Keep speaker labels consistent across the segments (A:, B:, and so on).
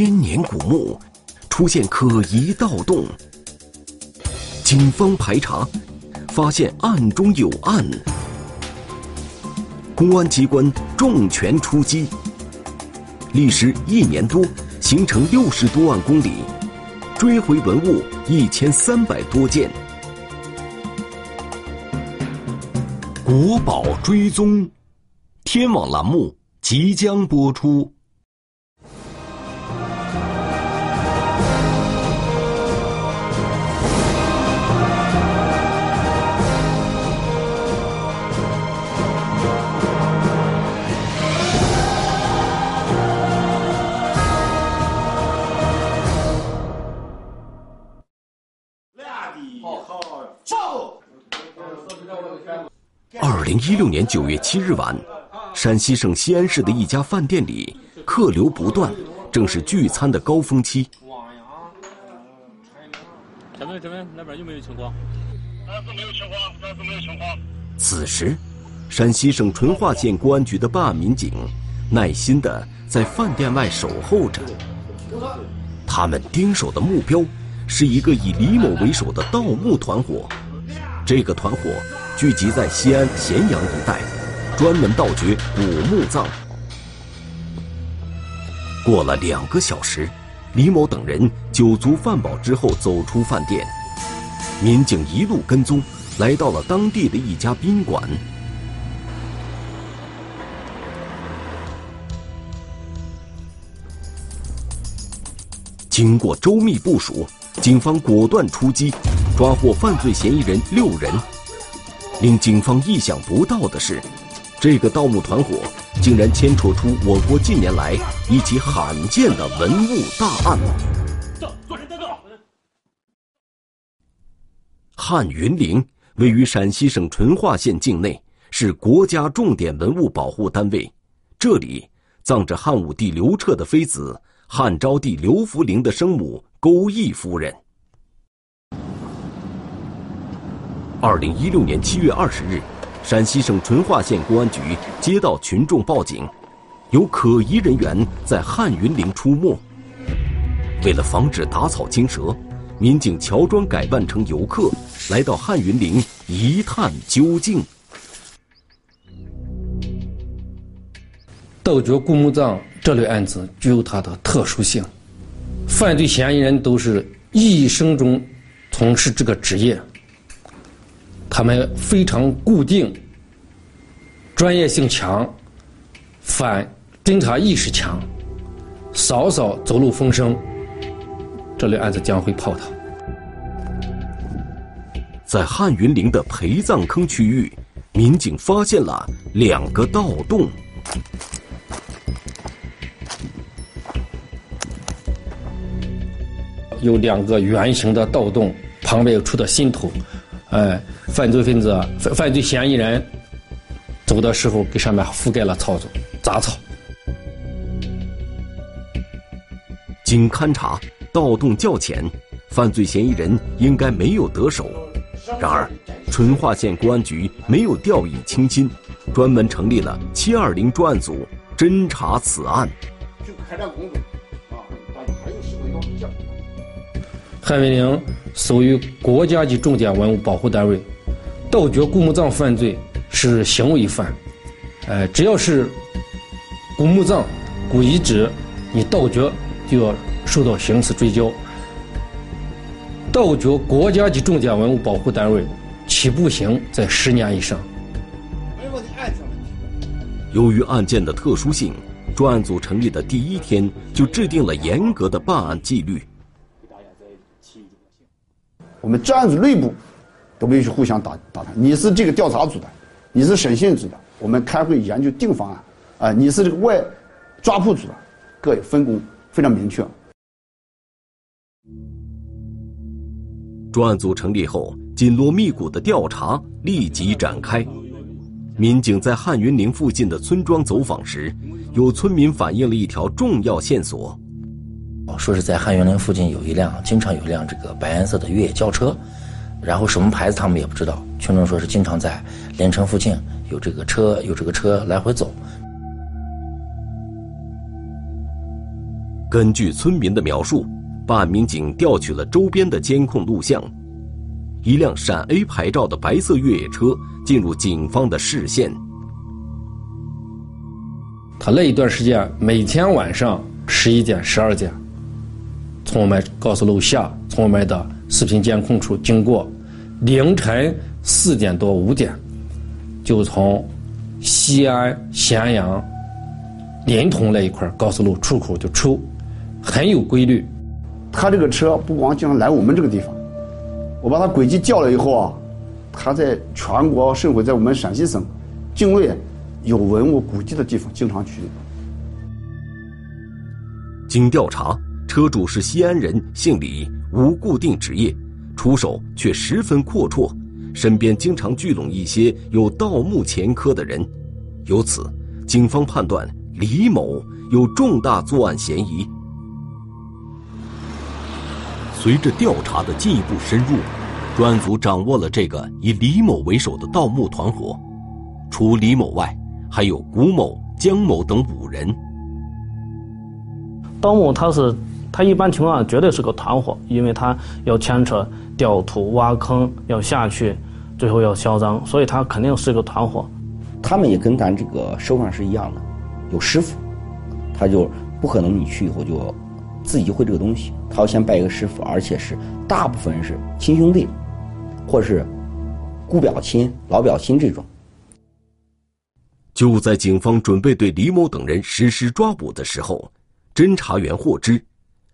A: 千年古墓出现可疑盗洞，警方排查，发现案中有案，公安机关重拳出击，历时一年多，行程六十多万公里，追回文物一千三百多件，国宝追踪，天网栏目即将播出。零一六年九月七日晚，山西省西安市的一家饭店里客流不断，正是聚餐的高峰期。
B: 这边这边那边有没有情况？
C: 暂时没有情况，暂时没有情况。
A: 此时，山西省淳化县公安局的办案民警耐心的在饭店外守候着，他们盯守的目标是一个以李某为首的盗墓团伙。这个团伙聚集在西安咸阳一带，专门盗掘古墓葬。过了两个小时，李某等人酒足饭饱之后走出饭店，民警一路跟踪，来到了当地的一家宾馆。经过周密部署，警方果断出击。抓获犯罪嫌疑人六人，令警方意想不到的是，这个盗墓团伙竟然牵扯出我国近年来一起罕见的文物大案。走，坐等等。汉云陵位于陕西省淳化县境内，是国家重点文物保护单位。这里葬着汉武帝刘彻的妃子汉昭帝刘弗陵的生母钩弋夫人。二零一六年七月二十日，陕西省淳化县公安局接到群众报警，有可疑人员在汉云陵出没。为了防止打草惊蛇，民警乔装改扮成游客，来到汉云陵一探究竟。
D: 盗掘古墓葬这类案子具有它的特殊性，犯罪嫌疑人都是一生中从事这个职业。他们非常固定，专业性强，反侦查意识强，稍稍走漏风声，这类案子将会泡汤。
A: 在汉云陵的陪葬坑区域，民警发现了两个盗洞，
D: 有两个圆形的盗洞，旁边有出的新头。哎，犯罪分子、犯犯罪嫌疑人走的时候，给上面覆盖了草杂草。
A: 经勘查，盗洞较浅，犯罪嫌疑人应该没有得手。然而，淳化县公安局没有掉以轻心，专门成立了“七二零”专案组侦查此案。就开展工作啊，大家还有什么要讲？
D: 汉云陵属于国家级重点文物保护单位，盗掘古墓葬犯罪是行为犯，呃，只要是古墓葬、古遗址，你盗掘就要受到刑事追究。盗掘国家级重点文物保护单位，起步刑在十年以上。
A: 由于案件的特殊性，专案组成立的第一天就制定了严格的办案纪律。
E: 我们专案组内部都不允许互相打打探。你是这个调查组的，你是审讯组的，我们开会研究定方案。啊，你是这个外抓捕组的，各有分工，非常明确。
A: 专案组成立后，紧锣密鼓的调查立即展开。民警在汉云陵附近的村庄走访时，有村民反映了一条重要线索。
F: 说是在汉源陵附近有一辆，经常有一辆这个白颜色的越野轿车，然后什么牌子他们也不知道。群众说是经常在连城附近有这个车，有这个车来回走。
A: 根据村民的描述，办案民警调取了周边的监控录像，一辆陕 A 牌照的白色越野车进入警方的视线。
D: 他那一段时间，每天晚上十一点、十二点，从我们高速路下，从我们的视频监控处经过，凌晨四点多、五点，就从西安咸阳临潼那一块高速路出口就出，很有规律。
E: 他这个车不光经常来我们这个地方，我把他轨迹调了以后啊，他在全国甚至在我们陕西省境内。有文物古迹的地方，经常去。
A: 经调查，车主是西安人，姓李，无固定职业，出手却十分阔绰，身边经常聚拢一些有盗墓前科的人，由此，警方判断李某有重大作案嫌疑。随着调查的进一步深入，专案组掌握了这个以李某为首的盗墓团伙，除李某外。还有古某、姜某等五人。
G: 盗墓，他是他一般情况下绝对是个团伙，因为他要牵扯掉土、挖坑，要下去，最后要销赃，所以他肯定是个团伙。
H: 他们也跟咱这个手上是一样的，有师傅，他就不可能你去以后就自己就会这个东西，他要先拜一个师傅，而且是大部分人是亲兄弟，或者是姑表亲、老表亲这种。
A: 就在警方准备对李某等人实施抓捕的时候，侦查员获知，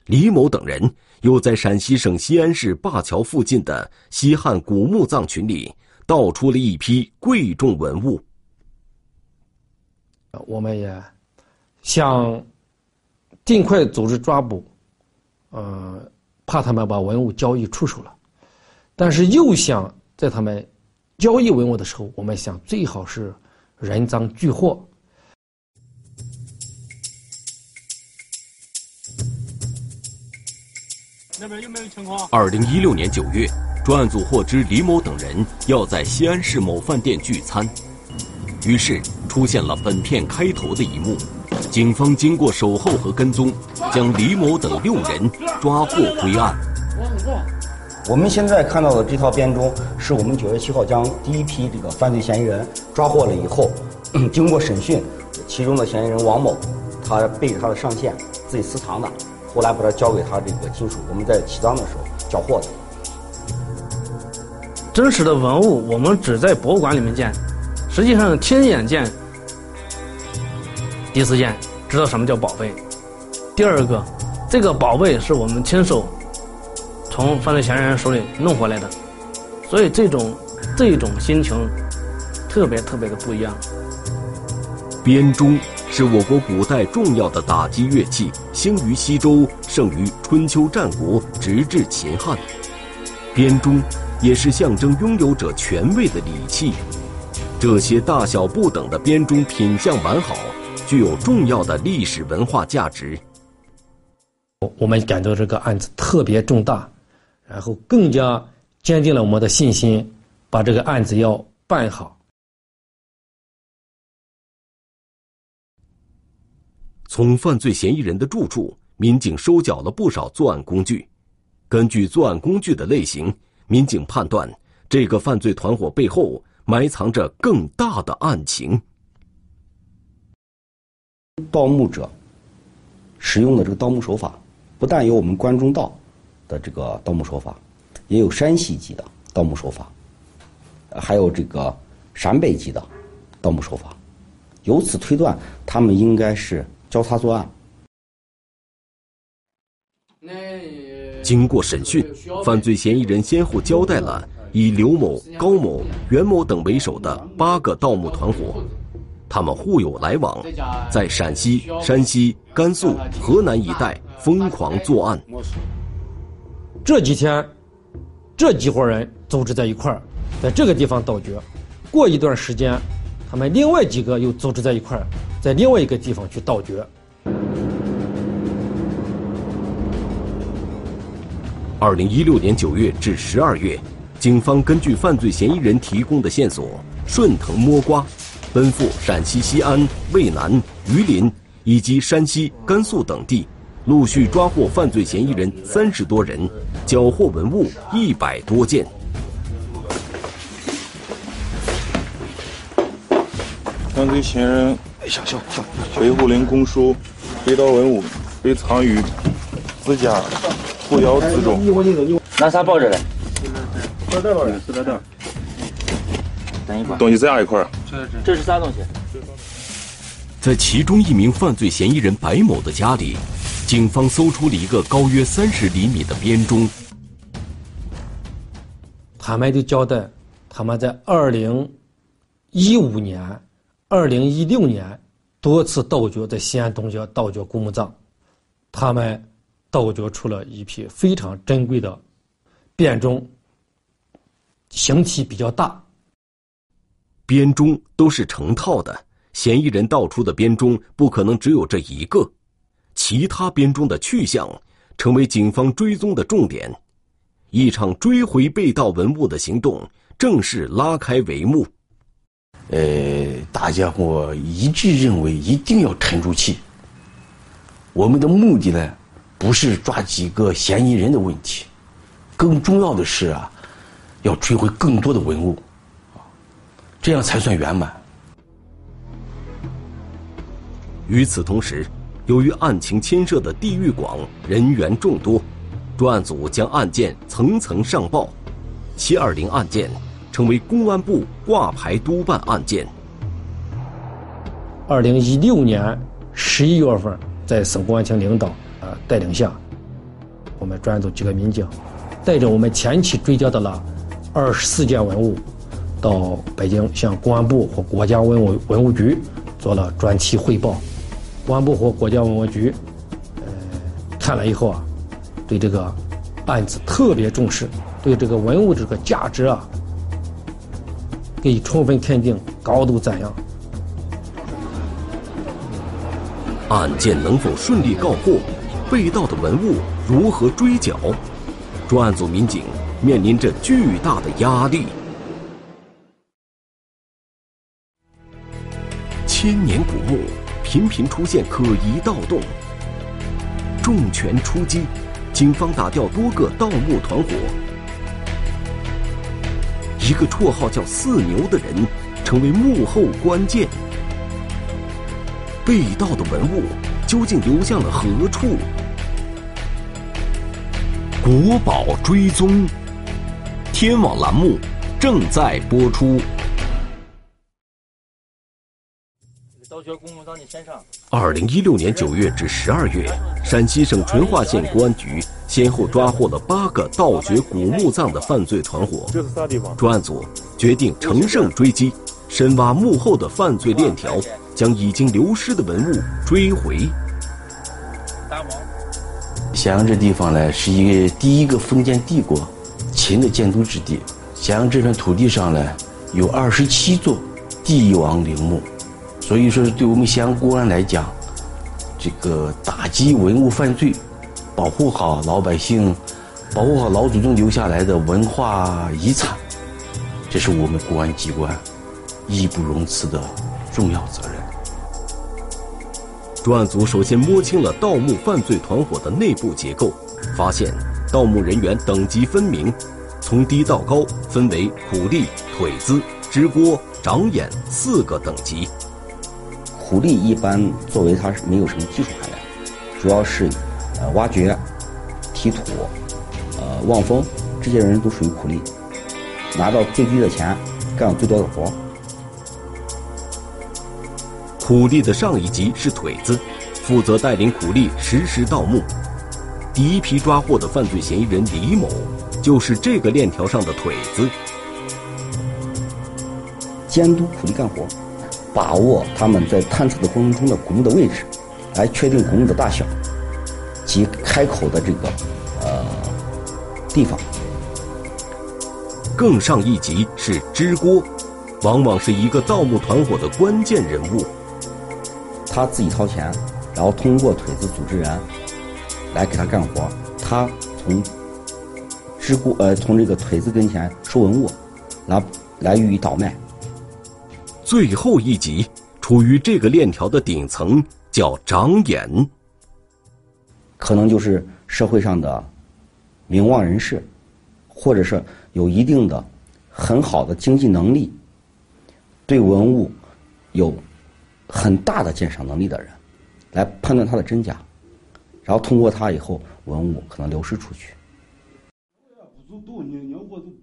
A: 李某等人又在陕西省西安市灞桥附近的西汉古墓葬群里盗出了一批贵重文物。
D: 我们也想尽快组织抓捕，呃，怕他们把文物交易出手了，但是又想在他们交易文物的时候，我们想最好是。人赃俱获。
B: 那边有没有情况？
A: 二零一六年九月，专案组获知李某等人要在西安市某饭店聚餐，于是出现了本片开头的一幕。警方经过守候和跟踪，将李某等六人抓获归案。
H: 我们现在看到的这套编钟，是我们九月七号将第一批这个犯罪嫌疑人抓获了以后，经过审讯，其中的嫌疑人王某，他背着他的上线自己私藏的，后来把它交给他这个亲属，我们在起赃的时候缴获的。
G: 真实的文物我们只在博物馆里面见，实际上亲眼见，第一次见知道什么叫宝贝。第二个，这个宝贝是我们亲手。从犯罪嫌疑人手里弄回来的，所以这种这种心情特别特别的不一样。
A: 编钟是我国古代重要的打击乐器，兴于西周，盛于春秋战国，直至秦汉。编钟也是象征拥有者权位的礼器。这些大小不等的编钟品相完好，具有重要的历史文化价值。
D: 我们感到这个案子特别重大。然后更加坚定了我们的信心，把这个案子要办好。
A: 从犯罪嫌疑人的住处，民警收缴了不少作案工具。根据作案工具的类型，民警判断这个犯罪团伙背后埋藏着更大的案情。
H: 盗墓者使用的这个盗墓手法，不但有我们关中道。的这个盗墓手法，也有山西籍的盗墓手法，还有这个陕北籍的盗墓手法，由此推断，他们应该是交叉作案。
A: 经过审讯，犯罪嫌疑人先后交代了以刘某、高某、袁某等为首的八个盗墓团伙，他们互有来往，在陕西、山西、甘肃、河南一带疯狂作案。
D: 这几天，这几伙人组织在一块儿，在这个地方盗掘。过一段时间，他们另外几个又组织在一块儿，在另外一个地方去盗掘。
A: 二零一六年九月至十二月，警方根据犯罪嫌疑人提供的线索，顺藤摸瓜，奔赴陕西西安、渭南、榆林以及山西、甘肃等地，陆续抓获犯罪嫌疑人三十多人，缴获文物一百多件。
I: 犯罪嫌疑人背后领供书，被盗文物被藏于自家裤腰子中。
F: 拿啥抱着嘞？
I: 塑料袋，塑料袋。东西在哪一块儿？
F: 这是啥东西？
A: 在其中一名犯罪嫌疑人白某的家里，警方搜出了一个高约三十厘米的编钟。
D: 他们就交代，他们在二零一五年、二零一六年多次盗掘在西安东郊盗掘古墓葬，他们盗掘出了一批非常珍贵的编钟，形体比较大。
A: 编钟都是成套的，嫌疑人盗出的编钟不可能只有这一个，其他编钟的去向成为警方追踪的重点。一场追回被盗文物的行动正式拉开帷幕。
J: 呃，大家伙一致认为一定要沉住气。我们的目的呢，不是抓几个嫌疑人的问题，更重要的是啊，要追回更多的文物。这样才算圆满。
A: 与此同时，由于案情牵涉的地域广、人员众多，专案组将案件层层上报，七二零案件成为公安部挂牌督办案件。
D: 二零一六年十一月份，在省公安厅领导呃带领下，我们专案组几个民警，带着我们前期追缴的了二十四件文物。到北京向公安部和国家文物文物局做了专题汇报，公安部和国家文物局，呃，看了以后啊，对这个案子特别重视，对这个文物这个价值啊，给予充分肯定，高度赞扬。
A: 案件能否顺利告破？被盗的文物如何追缴？专案组民警面临着巨大的压力。千年古墓频频出现可疑盗洞，重拳出击，警方打掉多个盗墓团伙。一个绰号叫“四牛”的人成为幕后关键。被盗的文物究竟流向了何处？国宝追踪，天网栏目正在播出。二零一六年九月至十二月，陕西省淳化县公安局先后抓获了八个盗掘古墓葬的犯罪团伙。专案组决定乘胜追击，深挖幕后的犯罪链条，将已经流失的文物追回。
J: 咸阳这地方呢，是一个第一个封建帝国秦的建都之地。咸阳这片土地上呢，有二十七座帝王陵墓。所以说，对我们咸阳公安来讲，这个打击文物犯罪，保护好老百姓，保护好老祖宗留下来的文化遗产，这是我们公安机关义不容辞的重要责任。
A: 专案组首先摸清了盗墓犯罪团伙的内部结构，发现盗墓人员等级分明，从低到高分为苦力、腿子、支锅、长眼四个等级。
H: 苦力一般作为它是没有什么技术含量，主要是呃挖掘、提土、呃望风，这些人都属于苦力，拿到最低的钱，干最多的活。
A: 苦力的上一级是腿子，负责带领苦力实施盗墓。第一批抓获的犯罪嫌疑人李某，就是这个链条上的腿子，
H: 监督苦力干活。把握他们在探测的过程中的古墓的位置，来确定古墓的大小及开口的这个呃地方。
A: 更上一级是支锅，往往是一个盗墓团伙的关键人物。
H: 他自己掏钱，然后通过腿子组织人来给他干活。他从支锅呃从这个腿子跟前收文物，来来予以倒卖。
A: 最后一级处于这个链条的顶层，叫长眼。
H: 可能就是社会上的名望人士，或者是有一定的很好的经济能力，对文物有很大的鉴赏能力的人，来判断它的真假，然后通过它以后，文物可能流失出去。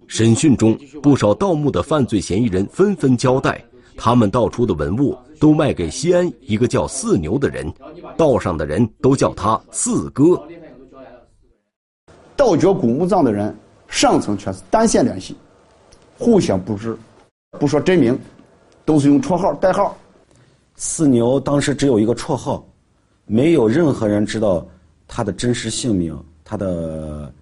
A: 审讯中，不少盗墓的犯罪嫌疑人纷纷交代，他们盗出的文物都卖给西安一个叫四牛的人，道上的人都叫他四哥。
E: 盗掘古墓葬的人上层全是单线联系，互相不知，不说真名，都是用绰号代号。
H: 四牛当时只有一个绰号，没有任何人知道他的真实姓名、他的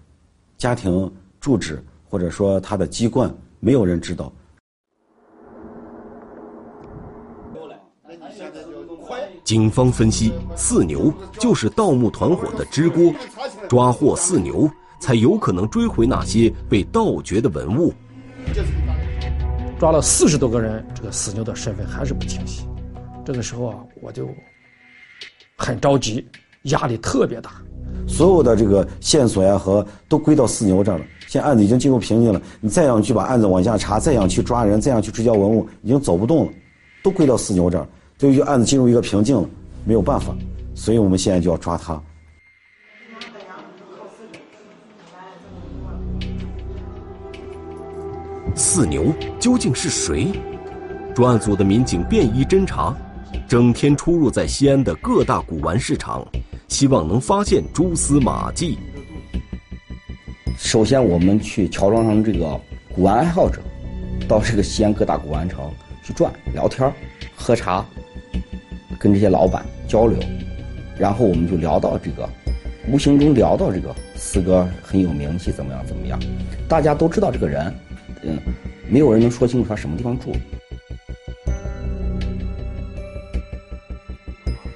H: 家庭住址。或者说他的籍贯，没有人知道。
A: 警方分析，四牛就是盗墓团伙的支锅，抓获四牛，才有可能追回那些被盗掘的文物。
D: 抓了四十多个人，这个四牛的身份还是不清晰。这个时候啊，我就很着急，压力特别大。
H: 所有的这个线索呀和都归到四牛这儿了。现在案子已经进入瓶颈了，你再想去把案子往下查，再想去抓人，再想去追缴文物，已经走不动了，都归到四牛这儿，就就案子进入一个瓶颈了，没有办法，所以我们现在就要抓他。
A: 四牛究竟是谁？专案组的民警便衣侦查，整天出入在西安的各大古玩市场，希望能发现蛛丝马迹。
H: 首先，我们去乔装成这个古玩爱好者，到这个西安各大古玩城去转、聊天、喝茶，跟这些老板交流，然后我们就聊到这个，无形中聊到这个四哥很有名气，怎么样怎么样？大家都知道这个人，嗯，没有人能说清楚他什么地方住。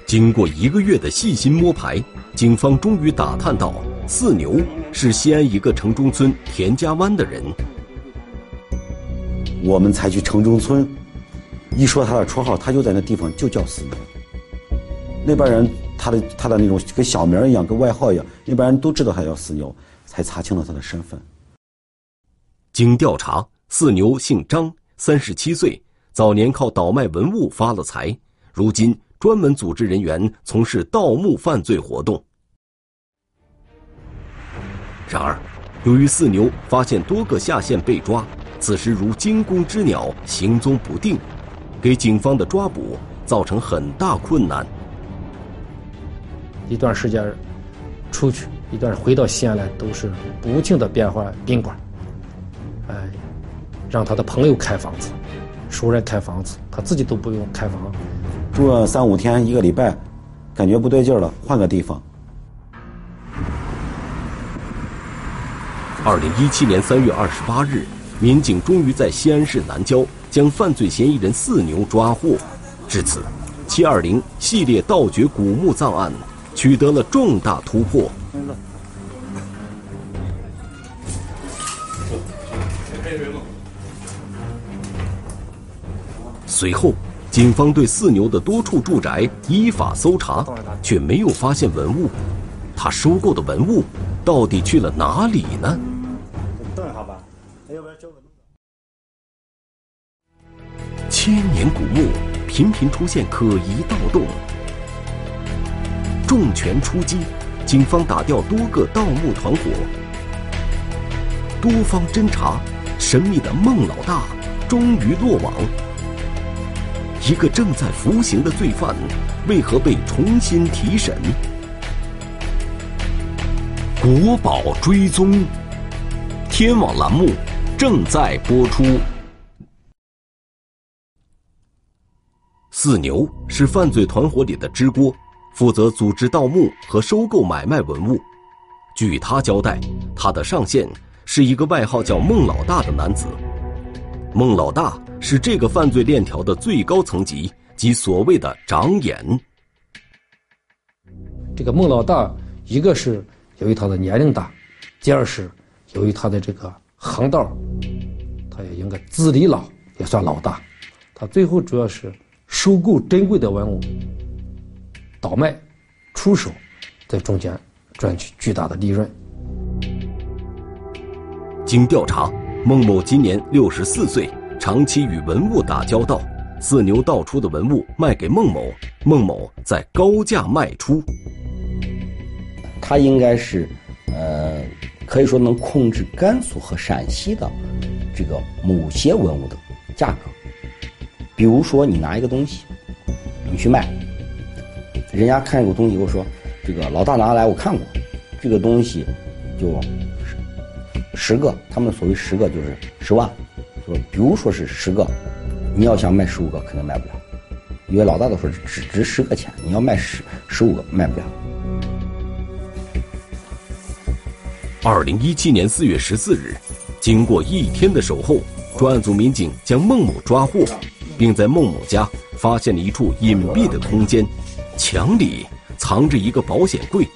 A: 经过一个月的细心摸排，警方终于打探到。四牛是西安一个城中村田家湾的人。
H: 我们才去城中村，一说他的绰号，他就在那地方就叫四牛。那边人他的他的那种跟小名一样，跟外号一样，那边人都知道他叫四牛，才查清了他的身份。
A: 经调查，四牛姓张，三十七岁，早年靠倒卖文物发了财，如今专门组织人员从事盗墓犯罪活动。然而，由于四牛发现多个下线被抓，此时如惊弓之鸟，行踪不定，给警方的抓捕造成很大困难。
D: 一段时间出去，一段回到西安来，都是不停的变换宾馆，哎，让他的朋友开房子，熟人开房子，他自己都不用开房，
H: 住了三五天，一个礼拜，感觉不对劲了，换个地方。
A: 二零一七年三月二十八日，民警终于在西安市南郊将犯罪嫌疑人四牛抓获。至此，七二零系列盗掘古墓葬案取得了重大突破。随后，警方对四牛的多处住宅依法搜查，却没有发现文物。他收购的文物到底去了哪里呢？千年古墓频频出现可疑盗洞，重拳出击，警方打掉多个盗墓团伙。多方侦查，神秘的孟老大终于落网。一个正在服刑的罪犯，为何被重新提审？国宝追踪，天网栏目正在播出。四牛是犯罪团伙里的支锅，负责组织盗墓和收购买卖文物。据他交代，他的上线是一个外号叫孟老大的男子。孟老大是这个犯罪链条的最高层级，即所谓的长眼。
D: 这个孟老大，一个是由于他的年龄大，第二是由于他的这个行道，他也应该资历老，也算老大。他最后主要是。收购珍贵的文物，倒卖、出手，在中间赚取巨大的利润。
A: 经调查，孟某今年六十四岁，长期与文物打交道，四牛盗出的文物卖给孟某，孟某再高价卖出。
H: 他应该是，呃，可以说能控制甘肃和陕西的这个某些文物的价格。比如说，你拿一个东西，你去卖，人家看这个东西，我说这个老大拿来我看过，这个东西就十十个，他们所谓十个就是十万，说比如说是十个，你要想卖十五个，肯定卖不了，因为老大都说只值十个钱，你要卖十十五个卖不了。
A: 二零一七年四月十四日，经过一天的守候，专案组民警将孟某抓获，并在孟某家发现了一处隐蔽的空间，墙里藏着一个保险柜。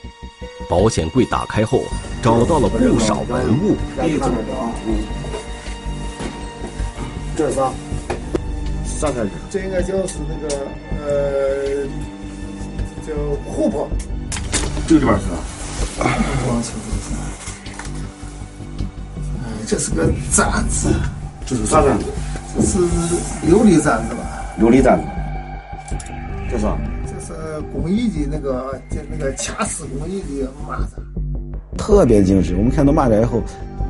A: 保险柜打开后，找到了不少文物。
E: 这是啥？
J: 啥材质？
E: 这应该就是那个呃，叫琥珀。
J: 这个里边是啥？
E: 光清楚这是个簪子，
J: 这是啥簪子？
E: 这是琉璃簪子吧？
J: 琉璃簪子。这是
E: 工艺的那个，就那个掐丝工艺的蚂蚱，
K: 特别精致。我们看到蚂蚱以后，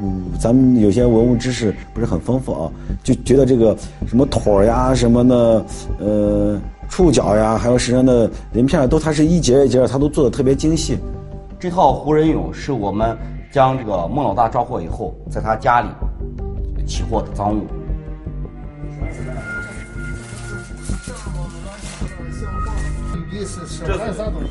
K: 嗯，咱们有些文物知识不是很丰富啊，就觉得这个什么托呀、什么的，呃，触角呀，还有身上的鳞片，都它是一节一节，它都做的特别精细。
H: 这套胡人俑是我们将这个孟老大抓获以后，在他家里起获的赃物。
E: 这是是干啥东西？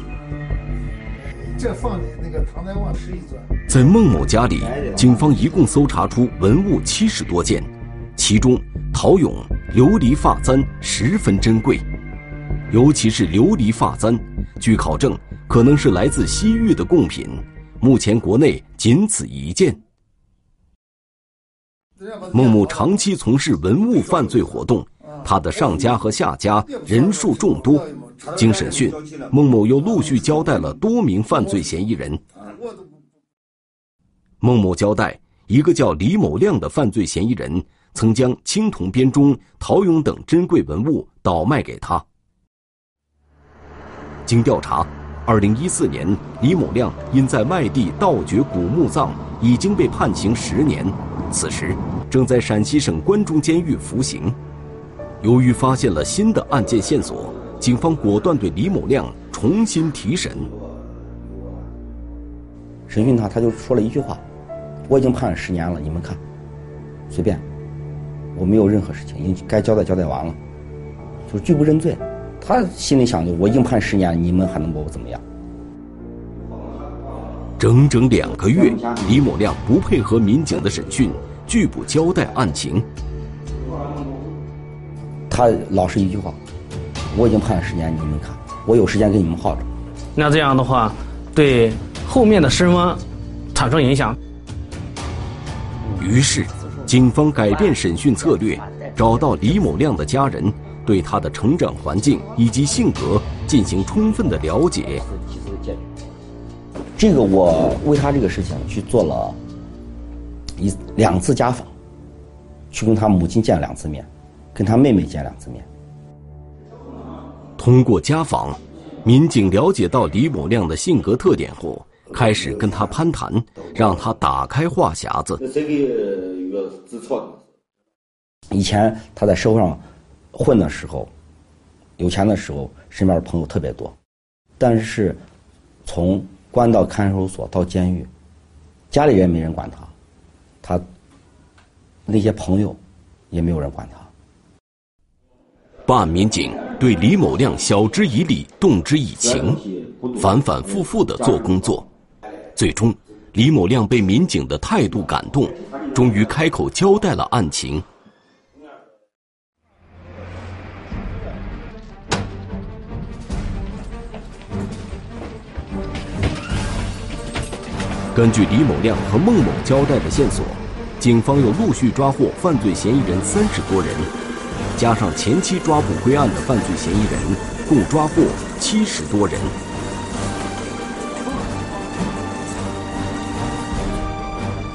E: 这放的那个唐代王十一钻。
A: 在孟某家里，警方一共搜查出文物七十多件，其中陶俑、琉璃发簪十分珍贵，尤其是琉璃发簪，据考证可能是来自西域的贡品，目前国内仅此一件。孟某长期从事文物犯罪活动，他的上家和下家人数众多。经审讯，孟某又陆续交代了多名犯罪嫌疑人。孟某交代，一个叫李某亮的犯罪嫌疑人曾将青铜编钟、陶俑等珍贵文物倒卖给他。经调查，二零一四年，李某亮因在外地盗掘古墓葬，已经被判刑十年，此时正在陕西省关中监狱服刑。由于发现了新的案件线索。警方果断对李某亮重新提审。
H: 审讯他，他就说了一句话：“我已经判了十年了，你们看，随便，我没有任何事情，已经该交代交代完了，就是拒不认罪。”他心里想的：“我已经判十年，你们还能把我怎么样？”
A: 整整两个月，李某亮不配合民警的审讯，拒不交代案情。
H: 他老是一句话。我已经判了十年，你们看，我有时间给你们耗着。
G: 那这样的话，对后面的审问产生影响。
A: 于是，警方改变审讯策略，找到李某亮的家人，对他的成长环境以及性格进行充分的了解。
H: 这个我为他这个事情去做了一两次家访，去跟他母亲见了两次面，跟他妹妹见两次面。
A: 通过家访，民警了解到李某亮的性格特点后，开始跟他攀谈，让他打开话匣子。
H: 以前他在社会上混的时候，有钱的时候，身边的朋友特别多，但是从关到看守所到监狱，家里人没人管他，他那些朋友也没有人管他。
A: 办案民警对李某亮晓之以理，动之以情，反反复复的做工作，最终，李某亮被民警的态度感动，终于开口交代了案情。根据李某亮和孟某交代的线索，警方又陆续抓获犯罪嫌疑人三十多人。加上前期抓捕归案的犯罪嫌疑人，共抓获七十多人。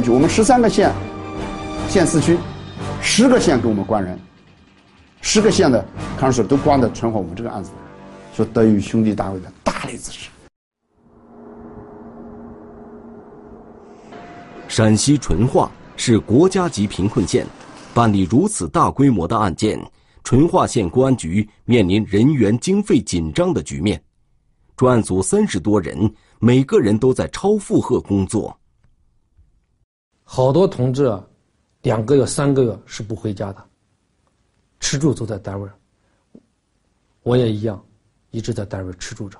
E: 就我们十三个县，县市区，十个县给我们关人，十个县的看守所都关在淳化我们这个案子，说德育兄弟单位的大力支持。
A: 陕西淳化是国家级贫困县，办理如此大规模的案件，淳化县公安局面临人员经费紧张的局面。专案组三十多人，每个人都在超负荷工作。
D: 好多同志啊，两个月、三个月是不回家的，吃住都在单位。我也一样，一直在单位吃住着。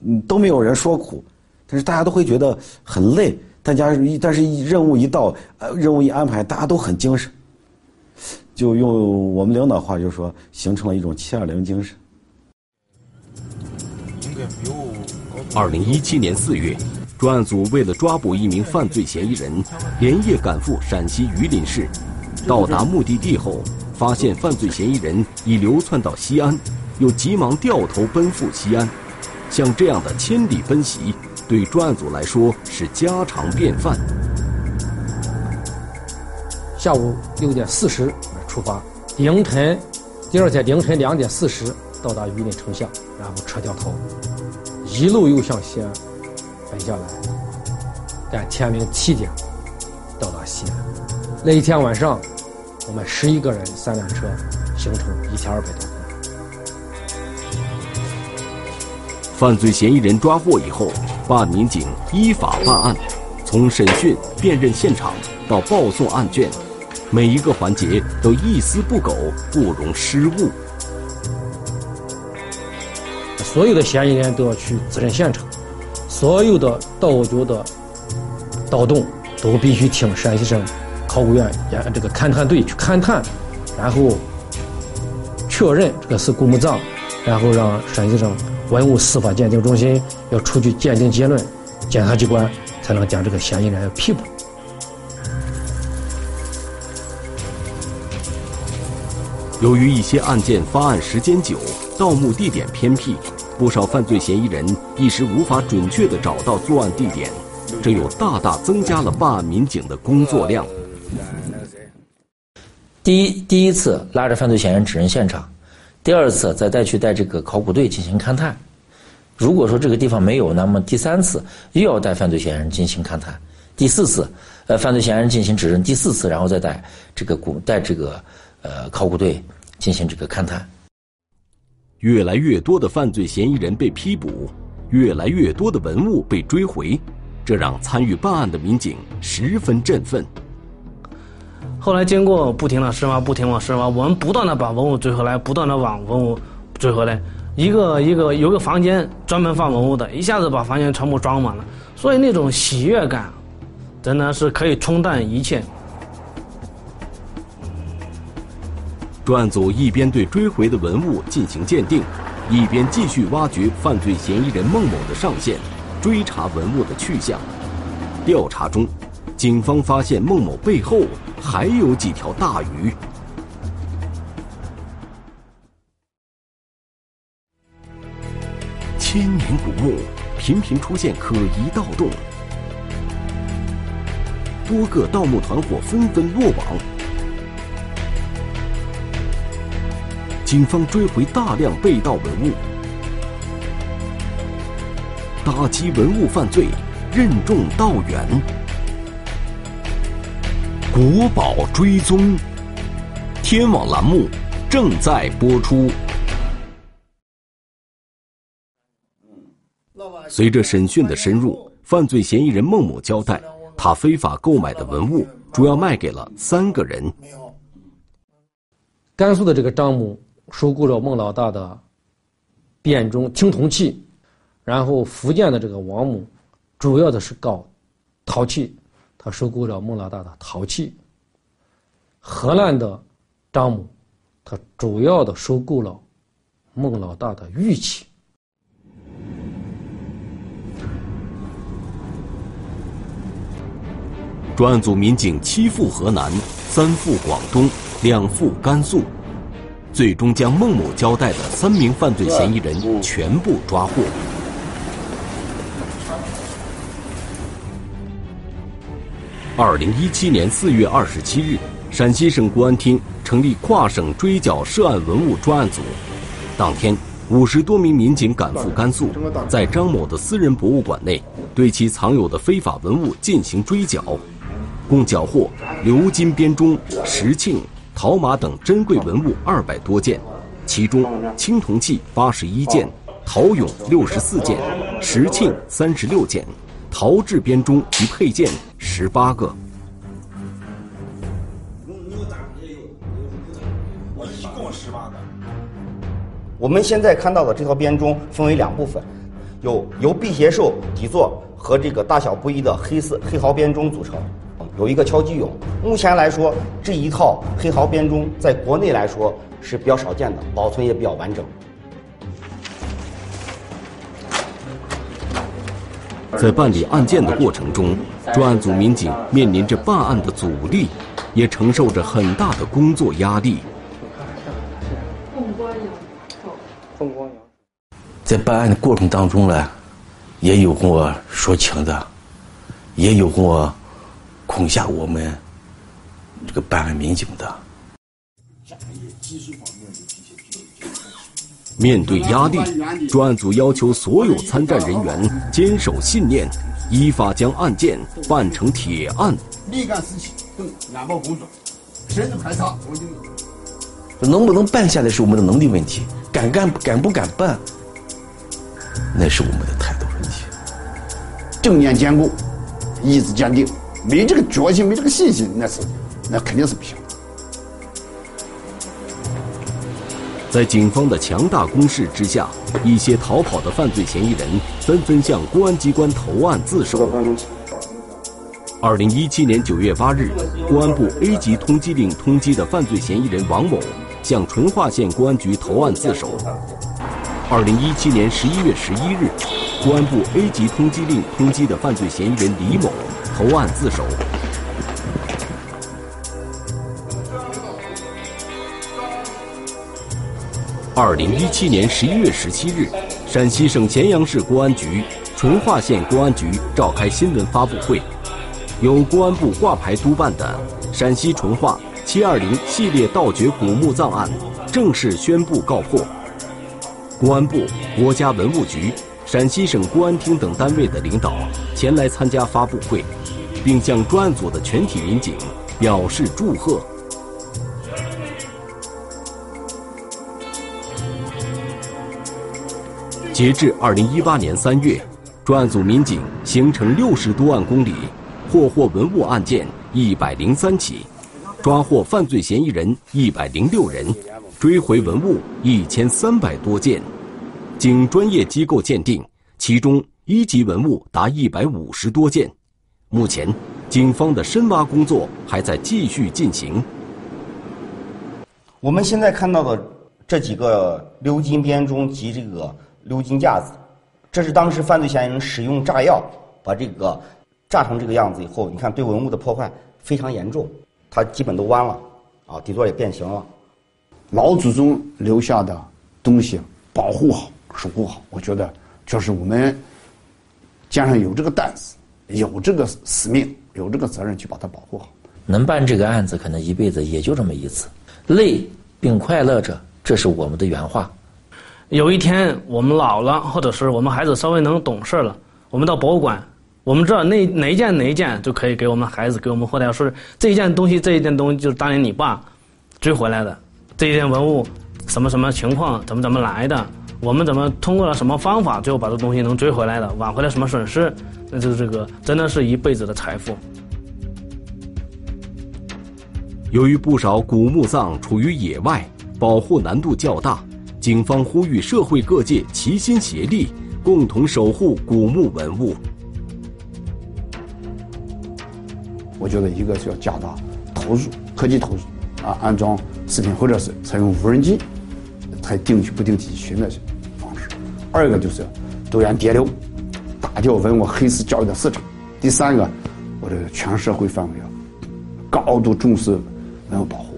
K: 嗯，都没有人说苦，但是大家都会觉得很累。大家一但是任务一到，呃，任务一安排，大家都很精神。就用我们领导话就说，形成了一种七二零精神。
A: 二零一七年四月，专案组为了抓捕一名犯罪嫌疑人，连夜赶赴陕西榆林市。到达目的地后，发现犯罪嫌疑人已流窜到西安，又急忙掉头奔赴西安。像这样的千里奔袭。对专案组来说是家常便饭。
D: 下午六点四十出发，凌晨，第二天凌晨两点四十到达榆林城下，然后撤掉头，一路又向西安奔下来，赶天明七点到达西安。那一天晚上，我们十一个人三辆车，行程一千二百多公里。
A: 犯罪嫌疑人抓获以后。办案民警依法办案，从审讯、辨认现场到报送案卷，每一个环节都一丝不苟，不容失误。
D: 所有的嫌疑人都要去指认现场，所有的盗掘的盗洞都必须请陕西省考古院研这个勘探队去勘探，然后确认这个是古墓葬，然后让陕西省。文物司法鉴定中心要出具鉴定结论，检察机关才能将这个嫌疑人要批捕。
A: 由于一些案件发案时间久，盗墓地点偏僻，不少犯罪嫌疑人一时无法准确的找到作案地点，这又大大增加了办案民警的工作量。
F: 第一，第一次拉着犯罪嫌疑人指认现场。第二次再带去带这个考古队进行勘探，如果说这个地方没有，那么第三次又要带犯罪嫌疑人进行勘探，第四次，呃，犯罪嫌疑人进行指认，第四次然后再带这个古带这个呃考古队进行这个勘探。
A: 越来越多的犯罪嫌疑人被批捕，越来越多的文物被追回，这让参与办案的民警十分振奋。
G: 后来经过不停的深挖，不停的深挖，我们不断的把文物追回来，不断的往文物追回来。一个一个有个房间专门放文物的，一下子把房间全部装满了。所以那种喜悦感，真的是可以冲淡一切。
A: 专案组一边对追回的文物进行鉴定，一边继续挖掘犯罪嫌疑人孟某的上线，追查文物的去向。调查中。警方发现孟某背后还有几条大鱼。千年古墓频频出现可疑盗洞，多个盗墓团伙纷纷落网。警方追回大量被盗文物，打击文物犯罪，任重道远。国宝追踪，天网栏目正在播出。随着审讯的深入，犯罪嫌疑人孟某交代，他非法购买的文物主要卖给了三个人。
D: 甘肃的这个张某收购了孟老大的编钟青铜器，然后福建的这个王某主要的是搞陶器。他收购了孟老大的陶器。河南的张某，他主要的收购了孟老大的玉器。
A: 专案组民警七赴河南，三赴广东，两赴甘肃，最终将孟某交代的三名犯罪嫌疑人全部抓获。二零一七年四月二十七日，陕西省公安厅成立跨省追缴涉案文物专案组。当天，五十多名民警赶赴甘肃，在张某的私人博物馆内，对其藏有的非法文物进行追缴，共缴获鎏金编钟、石磬、陶马等珍贵文物二百多件，其中青铜器八十一件，陶俑六十四件，石磬三十六件。陶制编钟及配件十八个。
H: 一共个。我们现在看到的这套编钟分为两部分，有由辟邪兽底座和这个大小不一的黑色黑毫编钟组成，有一个敲击俑。目前来说，这一套黑毫编钟在国内来说是比较少见的，保存也比较完整。
A: 在办理案件的过程中，专案组民警面临着办案的阻力，也承受着很大的工作压力。
J: 在办案的过程当中呢，也有跟我说情的，也有跟我恐吓我们这个办案民警的。
A: 面对压力，专案组要求所有参战人员坚守信念，依法将案件办成铁案。
E: 立干事情等安保工作，甚至排查我就
J: 能不能办下来是我们的能力问题，敢干敢不敢办，那是我们的态度问题。
E: 正念坚固，意志坚定，没这个决心，没这个信心，那是那肯定是不行。
A: 在警方的强大攻势之下，一些逃跑的犯罪嫌疑人纷纷向公安机关投案自首。二零一七年九月八日，公安部 A 级通缉令通缉的犯罪嫌疑人王某向淳化县公安局投案自首。二零一七年十一月十一日，公安部 A 级通缉令通缉的犯罪嫌疑人李某投案自首。二零一七年十一月十七日，陕西省咸阳市公安局、淳化县公安局召开新闻发布会，由公安部挂牌督办的陕西淳化“七二零”系列盗掘古墓葬案正式宣布告破。公安部、国家文物局、陕西省公安厅等单位的领导前来参加发布会，并向专案组的全体民警表示祝贺。截至二零一八年三月，专案组民警行程六十多万公里，破获文物案件一百零三起，抓获犯罪嫌疑人一百零六人，追回文物一千三百多件。经专业机构鉴定，其中一级文物达一百五十多件。目前，警方的深挖工作还在继续进行。
H: 我们现在看到的这几个鎏金编钟及这个。鎏金架子，这是当时犯罪嫌疑人使用炸药把这个炸成这个样子以后，你看对文物的破坏非常严重，它基本都弯了，啊，底座也变形了。
E: 老祖宗留下的东西保护好、守护好，我觉得就是我们肩上有这个担子，有这个使命，有这个责任去把它保护好。
F: 能办这个案子，可能一辈子也就这么一次，累并快乐着，这是我们的原话。
G: 有一天我们老了，或者是我们孩子稍微能懂事了，我们到博物馆，我们知道那哪一件哪一件就可以给我们孩子、给我们后代说，这一件东西这一件东西就是当年你爸追回来的，这一件文物什么什么情况，怎么怎么来的，我们怎么通过了什么方法，最后把这东西能追回来的，挽回了什么损失，那就是这个真的是一辈子的财富。
A: 由于不少古墓葬处于野外，保护难度较大。警方呼吁社会各界齐心协力，共同守护古墓文物。
E: 我觉得一个是要加大投入，科技投入，啊，安装视频或者是采用无人机，还定期不定期巡的方式；二个就是多元叠流，打掉文物黑市交易的市场；第三个，我这个全社会范围啊，高度重视文物保护。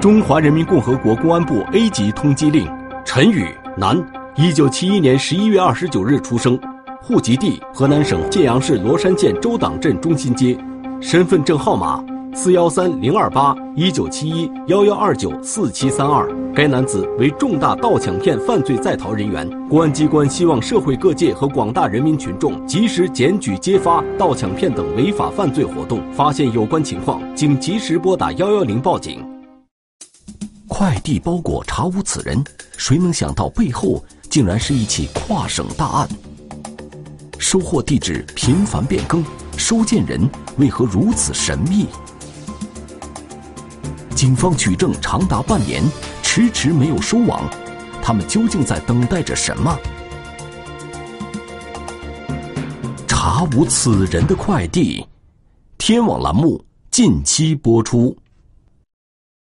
A: 中华人民共和国公安部 A 级通缉令：陈宇，男，一九七一年十一月二十九日出生，户籍地河南省晋阳市罗山县周党镇中心街，身份证号码四幺三零二八一九七一幺幺二九四七三二。该男子为重大盗抢骗犯罪在逃人员。公安机关希望社会各界和广大人民群众及时检举揭发盗抢骗等违法犯罪活动，发现有关情况，请及时拨打幺幺零报警。快递包裹查无此人，谁能想到背后竟然是一起跨省大案？收货地址频繁变更，收件人为何如此神秘？警方取证长达半年，迟迟没有收网，他们究竟在等待着什么？查无此人的快递，天网栏目近期播出。